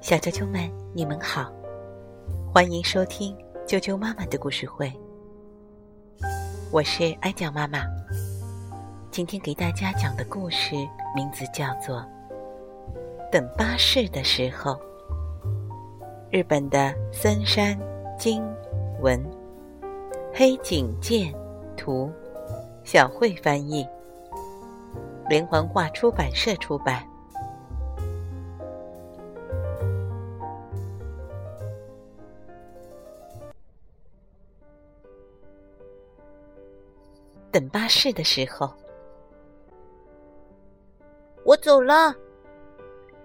小啾啾们，你们好，欢迎收听啾啾妈妈的故事会。我是哀酱妈妈，今天给大家讲的故事名字叫做《等巴士的时候》。日本的森山金文，黑井健图，小慧翻译，连环画出版社出版。等巴士的时候，我走了。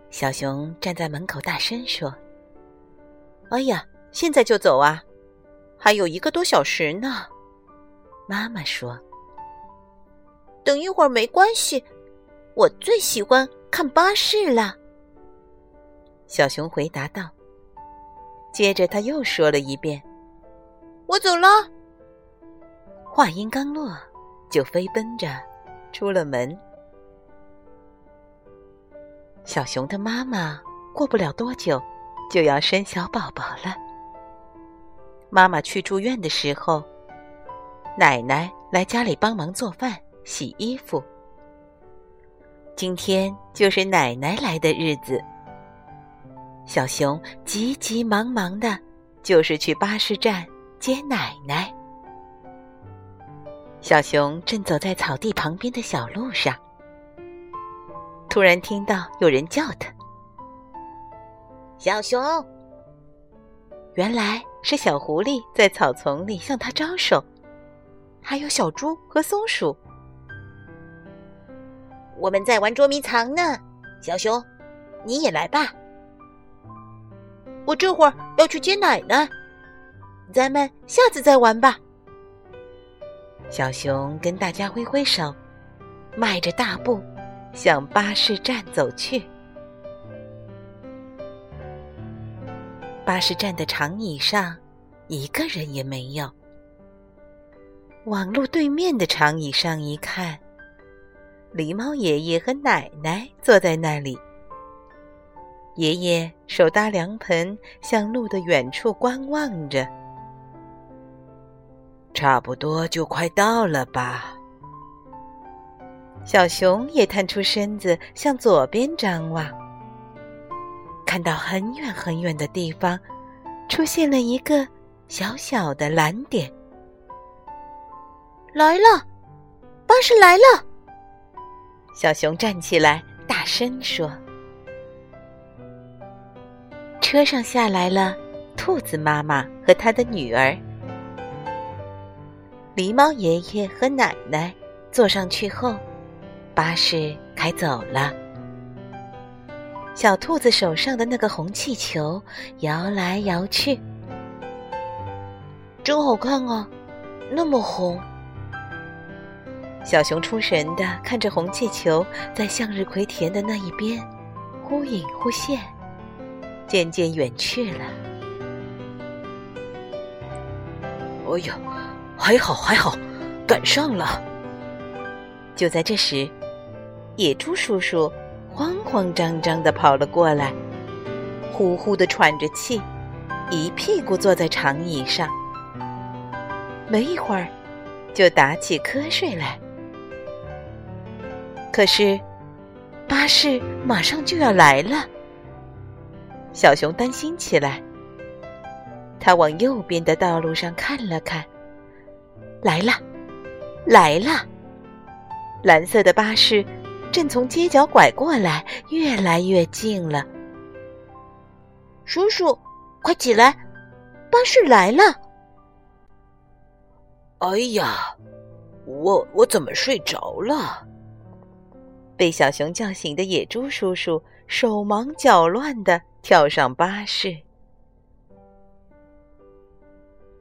小熊站在门口大声说：“哎呀，现在就走啊？还有一个多小时呢。”妈妈说：“等一会儿没关系，我最喜欢看巴士了。”小熊回答道。接着他又说了一遍：“我走了。”话音刚落。就飞奔着出了门。小熊的妈妈过不了多久就要生小宝宝了。妈妈去住院的时候，奶奶来家里帮忙做饭、洗衣服。今天就是奶奶来的日子，小熊急急忙忙的，就是去巴士站接奶奶。小熊正走在草地旁边的小路上，突然听到有人叫他：“小熊！”原来是小狐狸在草丛里向他招手，还有小猪和松鼠。我们在玩捉迷藏呢，小熊，你也来吧。我这会儿要去接奶奶，咱们下次再玩吧。小熊跟大家挥挥手，迈着大步向巴士站走去。巴士站的长椅上，一个人也没有。往路对面的长椅上一看，狸猫爷爷和奶奶坐在那里。爷爷手搭凉盆，向路的远处观望着。差不多就快到了吧。小熊也探出身子向左边张望，看到很远很远的地方出现了一个小小的蓝点。来了，巴士来了！小熊站起来，大声说：“车上下来了兔子妈妈和她的女儿。”狸猫爷爷和奶奶坐上去后，巴士开走了。小兔子手上的那个红气球摇来摇去，真好看啊，那么红。小熊出神的看着红气球在向日葵田的那一边忽隐忽现，渐渐远去了。哎呀！还好还好，赶上了。就在这时，野猪叔叔慌慌张张的跑了过来，呼呼的喘着气，一屁股坐在长椅上。没一会儿，就打起瞌睡来。可是，巴士马上就要来了，小熊担心起来。他往右边的道路上看了看。来了，来了！蓝色的巴士正从街角拐过来，越来越近了。叔叔，快起来，巴士来了！哎呀，我我怎么睡着了？被小熊叫醒的野猪叔叔手忙脚乱的跳上巴士。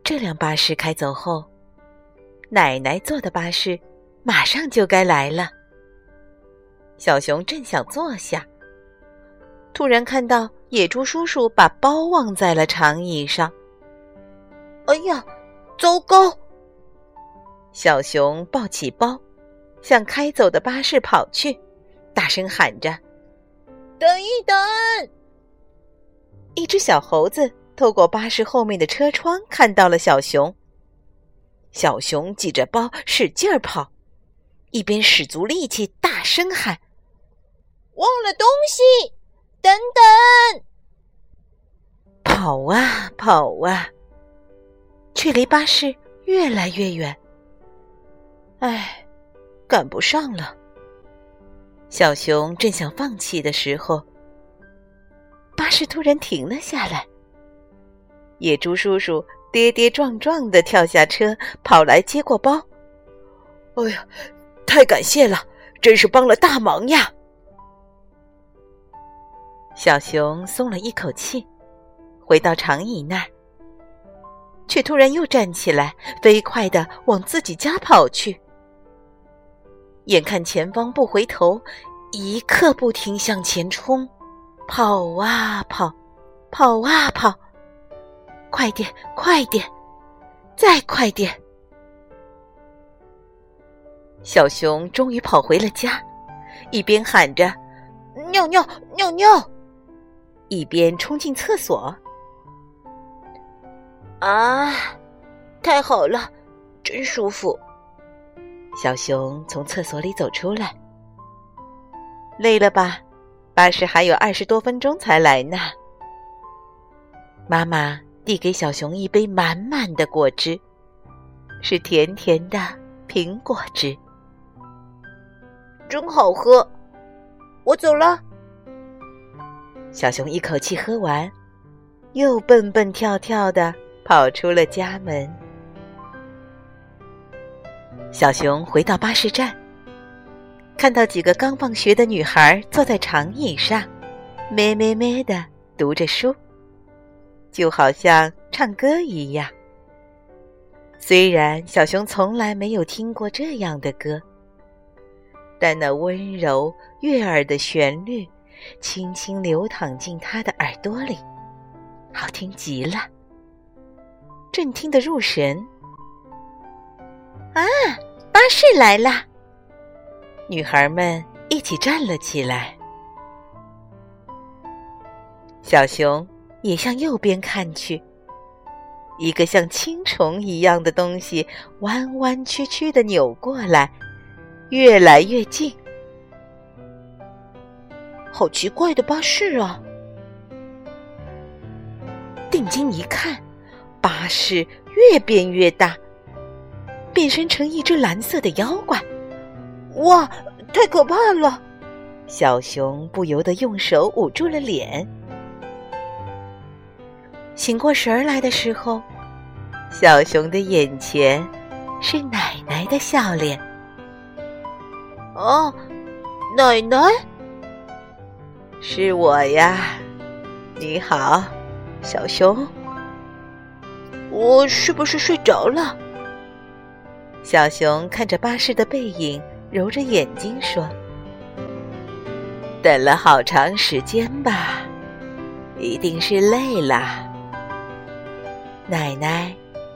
这辆巴士开走后。奶奶坐的巴士马上就该来了。小熊正想坐下，突然看到野猪叔叔把包忘在了长椅上。哎呀，糟糕！小熊抱起包，向开走的巴士跑去，大声喊着：“等一等！一只小猴子透过巴士后面的车窗看到了小熊。小熊挤着包使劲儿跑，一边使足力气大声喊：“忘了东西！等等！”跑啊跑啊，却离巴士越来越远。唉，赶不上了。小熊正想放弃的时候，巴士突然停了下来。野猪叔叔跌跌撞撞的跳下车，跑来接过包。哎呀，太感谢了，真是帮了大忙呀！小熊松了一口气。回到长椅那儿，却突然又站起来，飞快的往自己家跑去。眼看前方不回头，一刻不停向前冲，跑啊跑，跑啊跑，快点，快点，再快点！小熊终于跑回了家，一边喊着“尿尿，尿尿”，一边冲进厕所。啊，太好了，真舒服！小熊从厕所里走出来，累了吧？巴士还有二十多分钟才来呢。妈妈递给小熊一杯满满的果汁，是甜甜的苹果汁，真好喝。我走了。小熊一口气喝完，又蹦蹦跳跳的。跑出了家门，小熊回到巴士站，看到几个刚放学的女孩坐在长椅上，咩咩咩的读着书，就好像唱歌一样。虽然小熊从来没有听过这样的歌，但那温柔悦耳的旋律，轻轻流淌进他的耳朵里，好听极了。正听得入神，啊！巴士来了，女孩们一起站了起来。小熊也向右边看去，一个像青虫一样的东西弯弯曲曲的扭过来，越来越近。好奇怪的巴士啊！定睛一看。巴士越变越大，变身成一只蓝色的妖怪。哇，太可怕了！小熊不由得用手捂住了脸。醒过神来的时候，小熊的眼前是奶奶的笑脸。哦，奶奶，是我呀！你好，小熊。我是不是睡着了？小熊看着巴士的背影，揉着眼睛说：“等了好长时间吧，一定是累了。”奶奶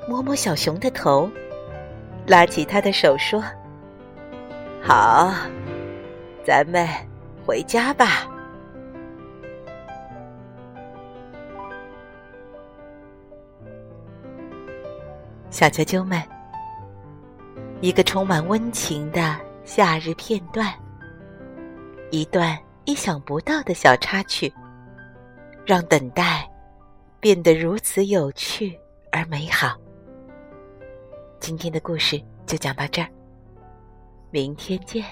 摸摸小熊的头，拉起他的手说：“好，咱们回家吧。”小啾啾们，一个充满温情的夏日片段，一段意想不到的小插曲，让等待变得如此有趣而美好。今天的故事就讲到这儿，明天见。